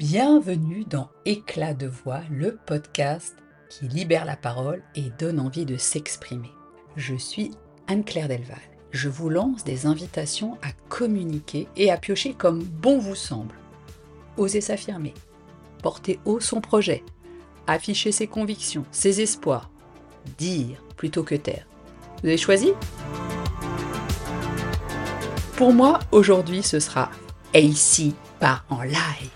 Bienvenue dans Éclat de voix, le podcast qui libère la parole et donne envie de s'exprimer. Je suis Anne-Claire Delval. Je vous lance des invitations à communiquer et à piocher comme bon vous semble. Oser s'affirmer, porter haut son projet, afficher ses convictions, ses espoirs, dire plutôt que taire. Vous avez choisi? Pour moi, aujourd'hui, ce sera ici par en live.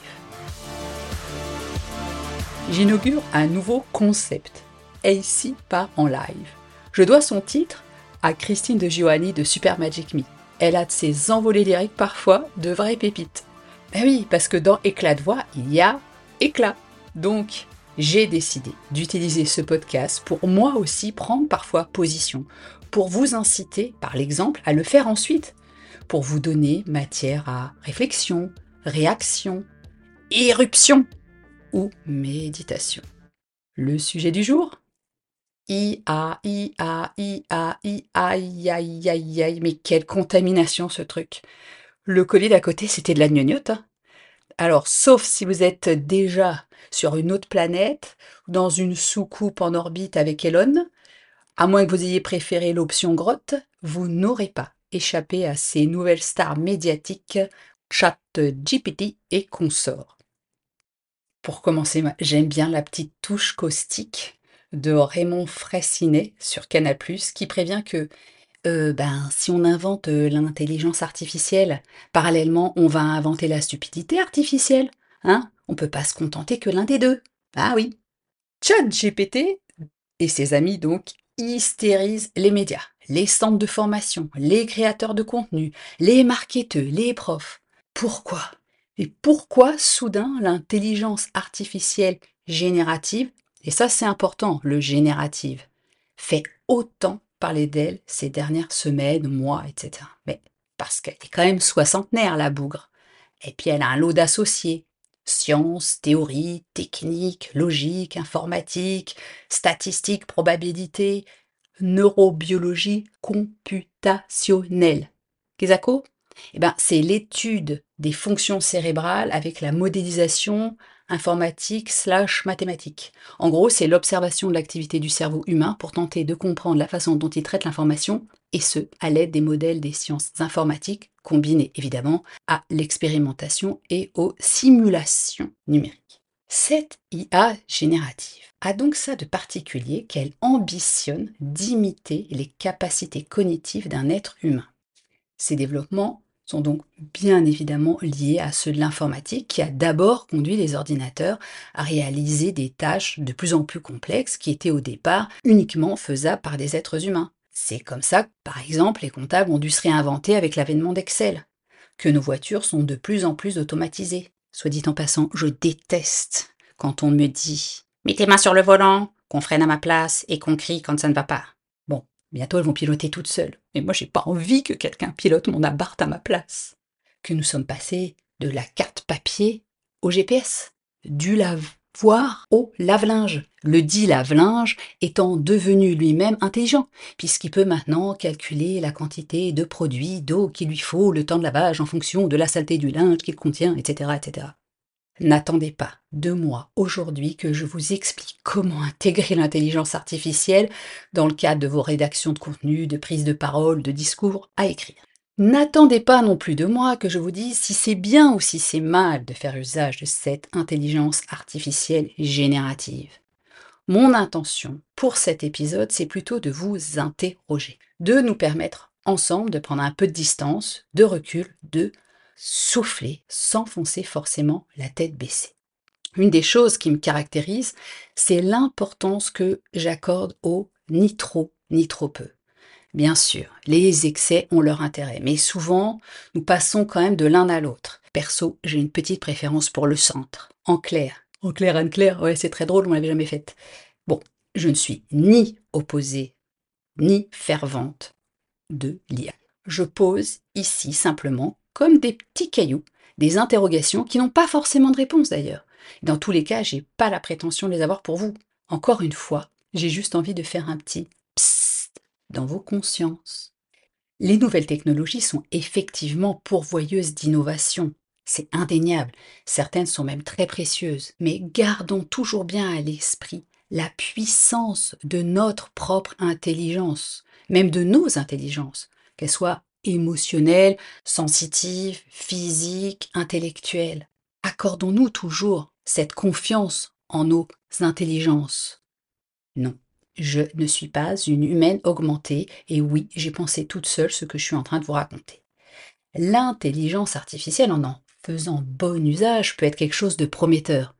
J'inaugure un nouveau concept, ici part en live. Je dois son titre à Christine de Giovanni de Super Magic Me. Elle a de ses envolées lyriques parfois de vraies pépites. Ben oui, parce que dans éclat de voix, il y a éclat. Donc, j'ai décidé d'utiliser ce podcast pour moi aussi prendre parfois position, pour vous inciter par l'exemple à le faire ensuite, pour vous donner matière à réflexion, réaction, éruption ou méditation. Le sujet du jour? I-A, I-A, I, aïe, aïe, aïe, aïe, mais quelle contamination ce truc. Le colis d'à côté, c'était de la gnognotte. Hein. Alors, sauf si vous êtes déjà sur une autre planète, dans une soucoupe en orbite avec Elon, à moins que vous ayez préféré l'option grotte, vous n'aurez pas échappé à ces nouvelles stars médiatiques, chat GPT et consorts. Pour commencer, j'aime bien la petite touche caustique de Raymond Fraissinet sur Canal+, qui prévient que euh, ben, si on invente euh, l'intelligence artificielle, parallèlement, on va inventer la stupidité artificielle. Hein on peut pas se contenter que l'un des deux. Ah oui. Chat GPT et ses amis donc hystérisent les médias, les centres de formation, les créateurs de contenu, les marketeurs, les profs. Pourquoi? Et pourquoi soudain l'intelligence artificielle générative, et ça c'est important, le générative, fait autant parler d'elle ces dernières semaines, mois, etc. Mais parce qu'elle est quand même soixantenaire, la bougre. Et puis elle a un lot d'associés. Sciences, théorie, technique, logique, informatique, statistique, probabilité, neurobiologie computationnelle. Qu'est-ce eh ben, c'est l'étude des fonctions cérébrales avec la modélisation informatique slash mathématique. En gros, c'est l'observation de l'activité du cerveau humain pour tenter de comprendre la façon dont il traite l'information, et ce, à l'aide des modèles des sciences informatiques, combinés évidemment à l'expérimentation et aux simulations numériques. Cette IA générative a donc ça de particulier qu'elle ambitionne d'imiter les capacités cognitives d'un être humain. Ces développements sont donc bien évidemment liés à ceux de l'informatique qui a d'abord conduit les ordinateurs à réaliser des tâches de plus en plus complexes qui étaient au départ uniquement faisables par des êtres humains. C'est comme ça que, par exemple, les comptables ont dû se réinventer avec l'avènement d'Excel, que nos voitures sont de plus en plus automatisées. Soit dit en passant, je déteste quand on me dit Mets tes mains sur le volant, qu'on freine à ma place et qu'on crie quand ça ne va pas. Bientôt, elles vont piloter toutes seules. Mais moi, j'ai pas envie que quelqu'un pilote mon abarth à ma place. Que nous sommes passés de la carte papier au GPS, du lavoir au lave-linge. Le dit lave-linge étant devenu lui-même intelligent, puisqu'il peut maintenant calculer la quantité de produits d'eau qu'il lui faut, le temps de lavage en fonction de la saleté du linge qu'il contient, etc., etc. N'attendez pas de moi aujourd'hui que je vous explique comment intégrer l'intelligence artificielle dans le cadre de vos rédactions de contenu, de prise de parole, de discours à écrire. N'attendez pas non plus de moi que je vous dise si c'est bien ou si c'est mal de faire usage de cette intelligence artificielle générative. Mon intention pour cet épisode, c'est plutôt de vous interroger, de nous permettre ensemble de prendre un peu de distance, de recul, de souffler sans foncer forcément la tête baissée. Une des choses qui me caractérise, c'est l'importance que j'accorde au ni trop ni trop peu. Bien sûr, les excès ont leur intérêt, mais souvent, nous passons quand même de l'un à l'autre. Perso, j'ai une petite préférence pour le centre. En clair. En clair, Anne-Claire, ouais, c'est très drôle, on l'avait jamais faite. Bon, je ne suis ni opposée, ni fervente de l'IA. Je pose ici simplement comme des petits cailloux, des interrogations qui n'ont pas forcément de réponse d'ailleurs. Dans tous les cas, j'ai pas la prétention de les avoir pour vous. Encore une fois, j'ai juste envie de faire un petit psst dans vos consciences. Les nouvelles technologies sont effectivement pourvoyeuses d'innovation, c'est indéniable, certaines sont même très précieuses, mais gardons toujours bien à l'esprit la puissance de notre propre intelligence, même de nos intelligences, qu'elles soient émotionnelles, sensitives, physiques, intellectuelles. Accordons-nous toujours cette confiance en nos intelligences? Non, je ne suis pas une humaine augmentée, et oui, j'ai pensé toute seule ce que je suis en train de vous raconter. L'intelligence artificielle, en en faisant bon usage, peut être quelque chose de prometteur,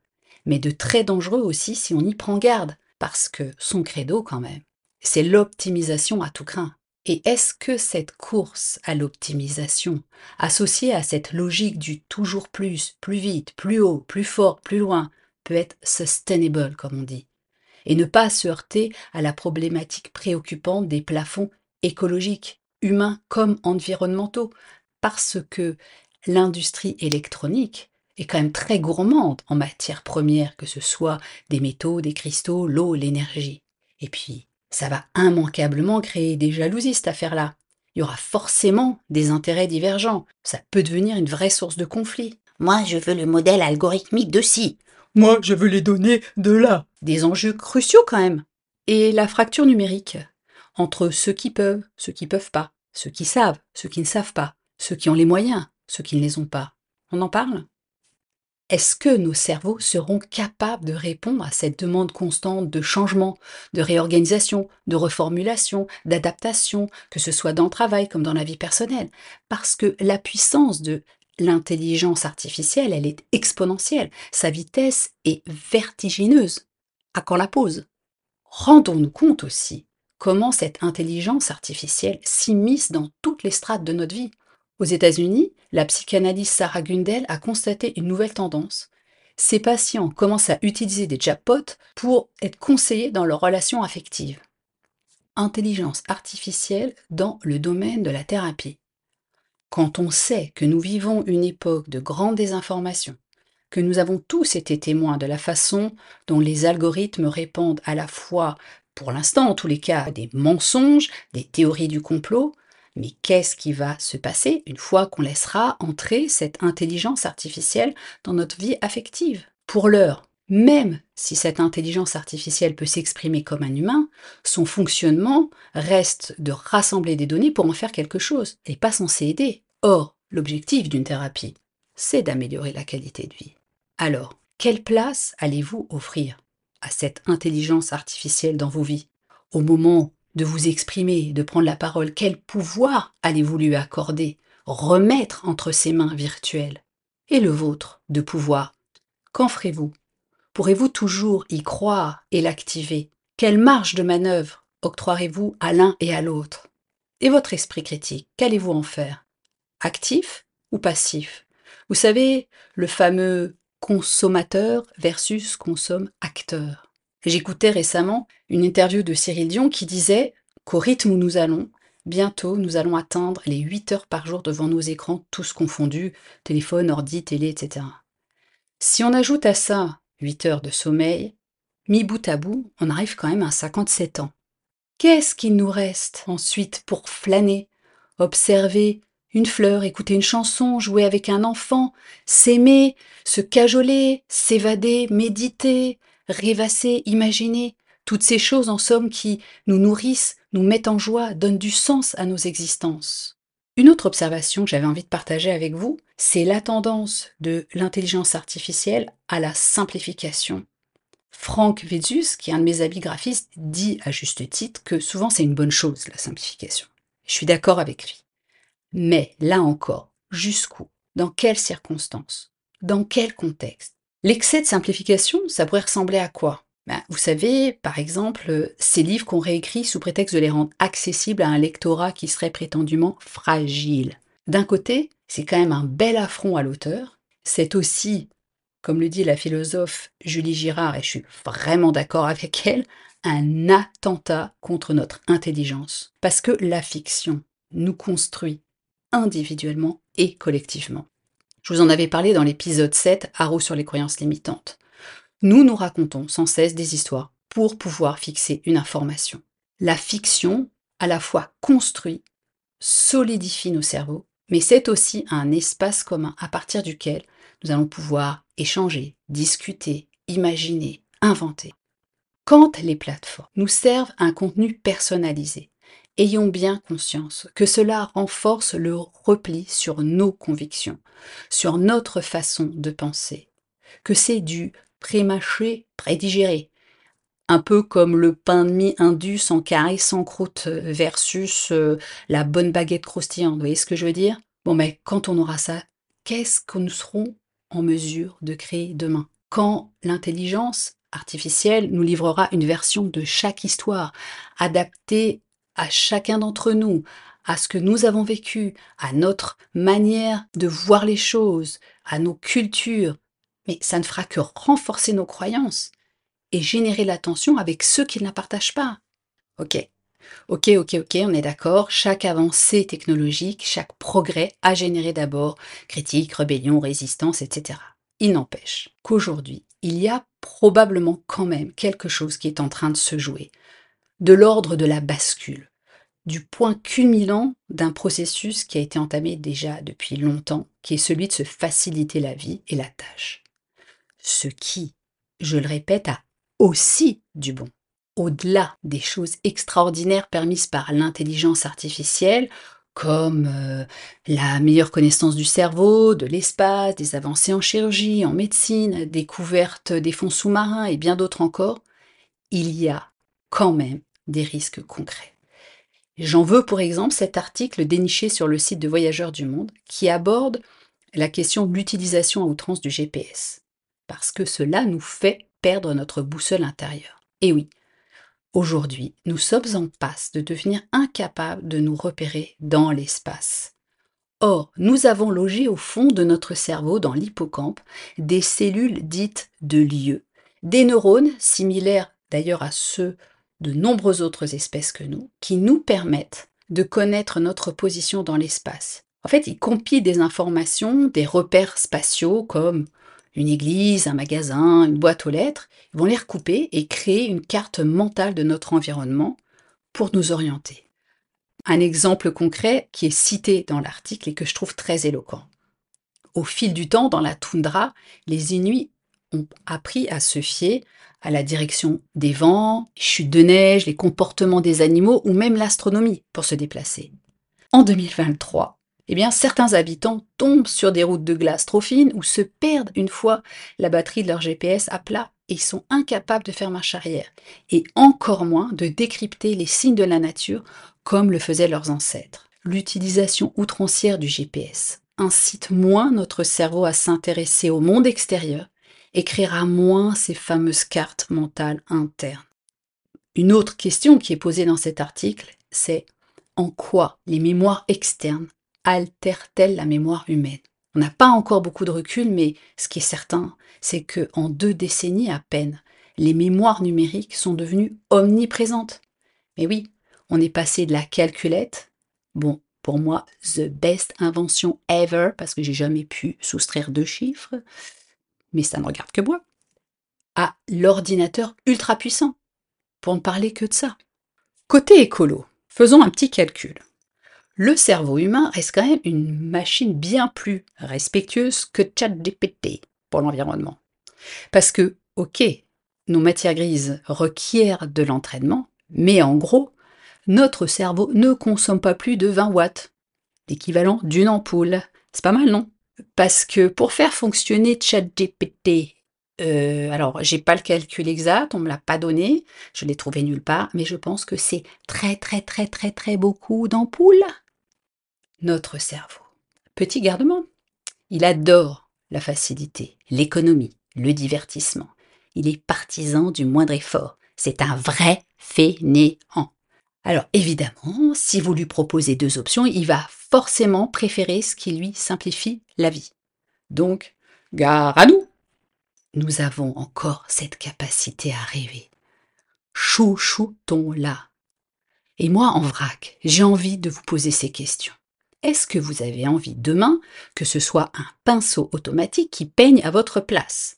mais de très dangereux aussi si on y prend garde, parce que son credo quand même, c'est l'optimisation à tout craint. Et est-ce que cette course à l'optimisation, associée à cette logique du toujours plus, plus vite, plus haut, plus fort, plus loin, peut être sustainable, comme on dit, et ne pas se heurter à la problématique préoccupante des plafonds écologiques, humains comme environnementaux, parce que l'industrie électronique est quand même très gourmande en matières premières, que ce soit des métaux, des cristaux, l'eau, l'énergie. Et puis, ça va immanquablement créer des jalousies, cette affaire-là. Il y aura forcément des intérêts divergents. Ça peut devenir une vraie source de conflit. Moi, je veux le modèle algorithmique de ci. Moi, je veux les données de là. Des enjeux cruciaux quand même. Et la fracture numérique entre ceux qui peuvent, ceux qui peuvent pas, ceux qui savent, ceux qui ne savent pas, ceux qui ont les moyens, ceux qui ne les ont pas. On en parle? Est-ce que nos cerveaux seront capables de répondre à cette demande constante de changement, de réorganisation, de reformulation, d'adaptation, que ce soit dans le travail comme dans la vie personnelle? Parce que la puissance de l'intelligence artificielle, elle est exponentielle. Sa vitesse est vertigineuse. À quand la pause Rendons-nous compte aussi comment cette intelligence artificielle s'immisce dans toutes les strates de notre vie. Aux États-Unis, la psychanalyste Sarah Gundel a constaté une nouvelle tendance. Ces patients commencent à utiliser des chatbots pour être conseillés dans leurs relations affectives. Intelligence artificielle dans le domaine de la thérapie. Quand on sait que nous vivons une époque de grande désinformation, que nous avons tous été témoins de la façon dont les algorithmes répondent à la fois, pour l'instant en tous les cas, des mensonges, des théories du complot, mais qu'est-ce qui va se passer une fois qu'on laissera entrer cette intelligence artificielle dans notre vie affective? Pour l'heure, même si cette intelligence artificielle peut s'exprimer comme un humain, son fonctionnement reste de rassembler des données pour en faire quelque chose. N'est pas censée aider. Or, l'objectif d'une thérapie, c'est d'améliorer la qualité de vie. Alors, quelle place allez-vous offrir à cette intelligence artificielle dans vos vies? Au moment de vous exprimer, de prendre la parole, quel pouvoir allez-vous lui accorder, remettre entre ses mains virtuelles. Et le vôtre de pouvoir, qu'en ferez-vous? Pourrez-vous toujours y croire et l'activer? Quelle marge de manœuvre octroierez-vous à l'un et à l'autre? Et votre esprit critique, qu'allez-vous en faire? Actif ou passif? Vous savez, le fameux consommateur versus consomme-acteur. J'écoutais récemment une interview de Cyril Dion qui disait qu'au rythme où nous allons, bientôt nous allons atteindre les 8 heures par jour devant nos écrans, tous confondus, téléphone, ordi, télé, etc. Si on ajoute à ça 8 heures de sommeil, mis bout à bout, on arrive quand même à 57 ans. Qu'est-ce qu'il nous reste ensuite pour flâner, observer une fleur, écouter une chanson, jouer avec un enfant, s'aimer, se cajoler, s'évader, méditer, rêvasser, imaginer, toutes ces choses en somme qui nous nourrissent, nous mettent en joie, donnent du sens à nos existences. Une autre observation que j'avais envie de partager avec vous, c'est la tendance de l'intelligence artificielle à la simplification. Franck Vezus, qui est un de mes amis graphistes, dit à juste titre que souvent c'est une bonne chose, la simplification. Je suis d'accord avec lui. Mais là encore, jusqu'où? Dans quelles circonstances? Dans quel contexte? L'excès de simplification, ça pourrait ressembler à quoi? Ben, Vous savez, par exemple, ces livres qu'on réécrit sous prétexte de les rendre accessibles à un lectorat qui serait prétendument fragile. D'un côté, c'est quand même un bel affront à l'auteur. C'est aussi, comme le dit la philosophe Julie Girard, et je suis vraiment d'accord avec elle, un attentat contre notre intelligence. Parce que la fiction nous construit individuellement et collectivement. Je vous en avais parlé dans l'épisode 7, Haro sur les croyances limitantes. Nous nous racontons sans cesse des histoires pour pouvoir fixer une information. La fiction, à la fois construit, solidifie nos cerveaux mais c'est aussi un espace commun à partir duquel nous allons pouvoir échanger, discuter, imaginer, inventer. Quand les plateformes nous servent un contenu personnalisé, ayons bien conscience que cela renforce le repli sur nos convictions, sur notre façon de penser, que c'est du pré-mâché, pré-digéré, un peu comme le pain de mie indus sans carré, sans croûte euh, versus euh, la bonne baguette croustillante. Vous voyez ce que je veux dire? Bon, mais quand on aura ça, qu'est-ce que nous serons en mesure de créer demain? Quand l'intelligence artificielle nous livrera une version de chaque histoire, adaptée à chacun d'entre nous, à ce que nous avons vécu, à notre manière de voir les choses, à nos cultures, mais ça ne fera que renforcer nos croyances et générer l'attention avec ceux qui ne la partagent pas. Ok, ok, ok, ok, on est d'accord, chaque avancée technologique, chaque progrès a généré d'abord critique, rébellion, résistance, etc. Il n'empêche qu'aujourd'hui, il y a probablement quand même quelque chose qui est en train de se jouer, de l'ordre de la bascule, du point culminant d'un processus qui a été entamé déjà depuis longtemps, qui est celui de se faciliter la vie et la tâche. Ce qui, je le répète, a aussi du bon. Au-delà des choses extraordinaires permises par l'intelligence artificielle, comme euh, la meilleure connaissance du cerveau, de l'espace, des avancées en chirurgie, en médecine, découverte des fonds sous-marins et bien d'autres encore, il y a quand même des risques concrets. J'en veux pour exemple cet article déniché sur le site de Voyageurs du Monde qui aborde la question de l'utilisation à outrance du GPS, parce que cela nous fait perdre notre boussole intérieure. Et oui, aujourd'hui, nous sommes en passe de devenir incapables de nous repérer dans l'espace. Or, nous avons logé au fond de notre cerveau, dans l'hippocampe, des cellules dites de lieu, des neurones similaires d'ailleurs à ceux de nombreuses autres espèces que nous, qui nous permettent de connaître notre position dans l'espace. En fait, ils compilent des informations, des repères spatiaux comme une église, un magasin, une boîte aux lettres. Ils vont les recouper et créer une carte mentale de notre environnement pour nous orienter. Un exemple concret qui est cité dans l'article et que je trouve très éloquent. Au fil du temps, dans la toundra, les Inuits appris à se fier à la direction des vents, les chutes de neige, les comportements des animaux ou même l'astronomie pour se déplacer. En 2023, eh bien, certains habitants tombent sur des routes de glace trop fines ou se perdent une fois la batterie de leur GPS à plat et sont incapables de faire marche arrière, et encore moins de décrypter les signes de la nature comme le faisaient leurs ancêtres. L'utilisation outrancière du GPS incite moins notre cerveau à s'intéresser au monde extérieur écrira moins ces fameuses cartes mentales internes. Une autre question qui est posée dans cet article, c'est en quoi les mémoires externes altèrent-elles la mémoire humaine? On n'a pas encore beaucoup de recul, mais ce qui est certain, c'est que en deux décennies à peine, les mémoires numériques sont devenues omniprésentes. Mais oui, on est passé de la calculette, bon, pour moi, the best invention ever, parce que j'ai jamais pu soustraire deux chiffres, mais ça ne regarde que moi, à l'ordinateur ultra puissant, pour ne parler que de ça. Côté écolo, faisons un petit calcul. Le cerveau humain reste quand même une machine bien plus respectueuse que ChatGPT pour l'environnement. Parce que, ok, nos matières grises requièrent de l'entraînement, mais en gros, notre cerveau ne consomme pas plus de 20 watts, l'équivalent d'une ampoule. C'est pas mal, non? Parce que pour faire fonctionner ChatGPT, euh, alors j'ai pas le calcul exact, on me l'a pas donné, je l'ai trouvé nulle part, mais je pense que c'est très très très très très beaucoup d'ampoules. Notre cerveau, petit gardement, il adore la facilité, l'économie, le divertissement. Il est partisan du moindre effort. C'est un vrai fainéant. Alors évidemment, si vous lui proposez deux options, il va forcément préférer ce qui lui simplifie la vie. Donc, gare à nous Nous avons encore cette capacité à rêver. Chouchoutons-la. Et moi, en vrac, j'ai envie de vous poser ces questions. Est-ce que vous avez envie demain que ce soit un pinceau automatique qui peigne à votre place,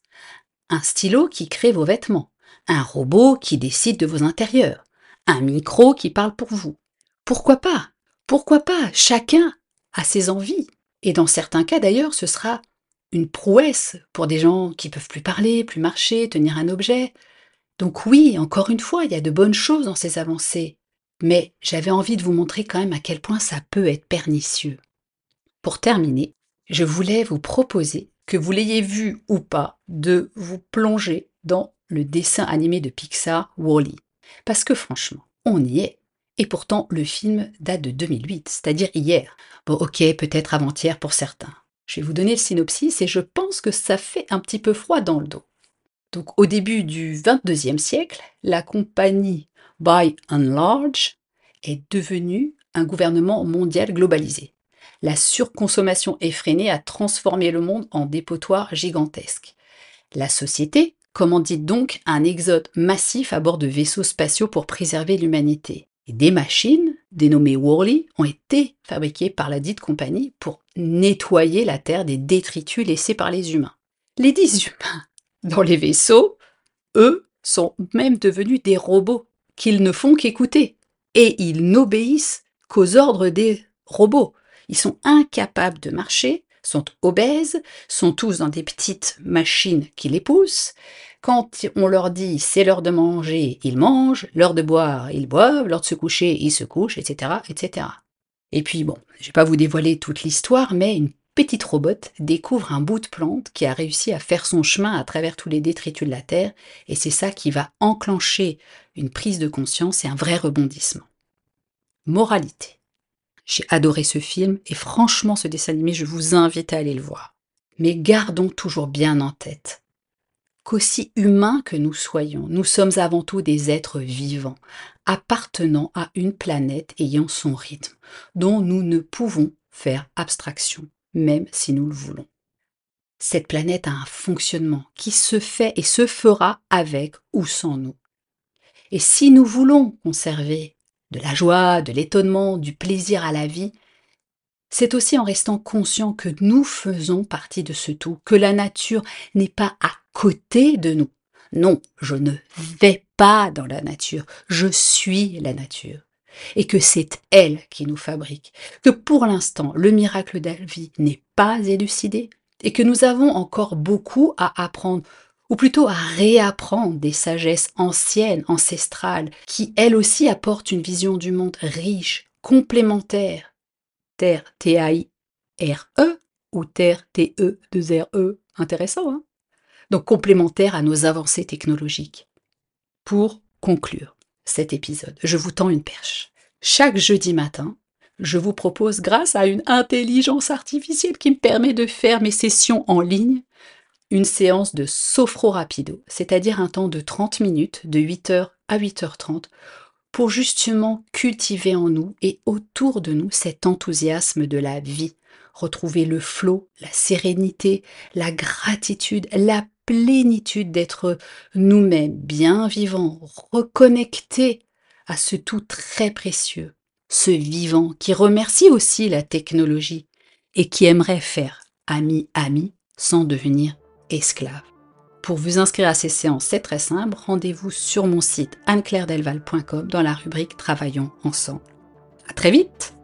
un stylo qui crée vos vêtements, un robot qui décide de vos intérieurs, un micro qui parle pour vous Pourquoi pas? Pourquoi pas? Chacun à ses envies. Et dans certains cas d'ailleurs, ce sera une prouesse pour des gens qui peuvent plus parler, plus marcher, tenir un objet. Donc oui, encore une fois, il y a de bonnes choses dans ces avancées. Mais j'avais envie de vous montrer quand même à quel point ça peut être pernicieux. Pour terminer, je voulais vous proposer, que vous l'ayez vu ou pas, de vous plonger dans le dessin animé de Pixar Wally. Parce que franchement, on y est. Et pourtant, le film date de 2008, c'est-à-dire hier. Bon, ok, peut-être avant-hier pour certains. Je vais vous donner le synopsis et je pense que ça fait un petit peu froid dans le dos. Donc, au début du 22e siècle, la compagnie By and Large est devenue un gouvernement mondial globalisé. La surconsommation effrénée a transformé le monde en dépotoir gigantesque. La société commandite donc un exode massif à bord de vaisseaux spatiaux pour préserver l'humanité? Et des machines, dénommées Worley, ont été fabriquées par la dite compagnie pour nettoyer la Terre des détritus laissés par les humains. Les dix humains dans les vaisseaux, eux, sont même devenus des robots qu'ils ne font qu'écouter. Et ils n'obéissent qu'aux ordres des robots. Ils sont incapables de marcher, sont obèses, sont tous dans des petites machines qui les poussent. Quand on leur dit c'est l'heure de manger, ils mangent, l'heure de boire, ils boivent, l'heure de se coucher, ils se couchent, etc., etc. Et puis bon, je vais pas vous dévoiler toute l'histoire, mais une petite robot découvre un bout de plante qui a réussi à faire son chemin à travers tous les détritus de la Terre, et c'est ça qui va enclencher une prise de conscience et un vrai rebondissement. Moralité. J'ai adoré ce film et franchement ce dessin animé, je vous invite à aller le voir. Mais gardons toujours bien en tête qu'aussi humains que nous soyons, nous sommes avant tout des êtres vivants, appartenant à une planète ayant son rythme, dont nous ne pouvons faire abstraction même si nous le voulons. Cette planète a un fonctionnement qui se fait et se fera avec ou sans nous. Et si nous voulons conserver de la joie, de l'étonnement, du plaisir à la vie, c'est aussi en restant conscient que nous faisons partie de ce tout, que la nature n'est pas à côté de nous. Non, je ne vais pas dans la nature, je suis la nature et que c'est elle qui nous fabrique, que pour l'instant le miracle de la vie n'est pas élucidé et que nous avons encore beaucoup à apprendre ou plutôt à réapprendre des sagesses anciennes, ancestrales, qui elles aussi apportent une vision du monde riche, complémentaire. Terre T-A-I-R-E ou Terre T-E-2-R-E, intéressant, hein? Donc complémentaire à nos avancées technologiques. Pour conclure, cet épisode. Je vous tends une perche. Chaque jeudi matin, je vous propose, grâce à une intelligence artificielle qui me permet de faire mes sessions en ligne, une séance de sophro rapido, c'est-à-dire un temps de 30 minutes, de 8h à 8h30, pour justement cultiver en nous et autour de nous cet enthousiasme de la vie, retrouver le flot, la sérénité, la gratitude, la plénitude d'être nous-mêmes, bien vivants, reconnectés à ce tout très précieux, ce vivant qui remercie aussi la technologie et qui aimerait faire ami-ami sans devenir esclave. Pour vous inscrire à ces séances, c'est très simple, rendez-vous sur mon site anneclairdelval.com dans la rubrique Travaillons ensemble. À très vite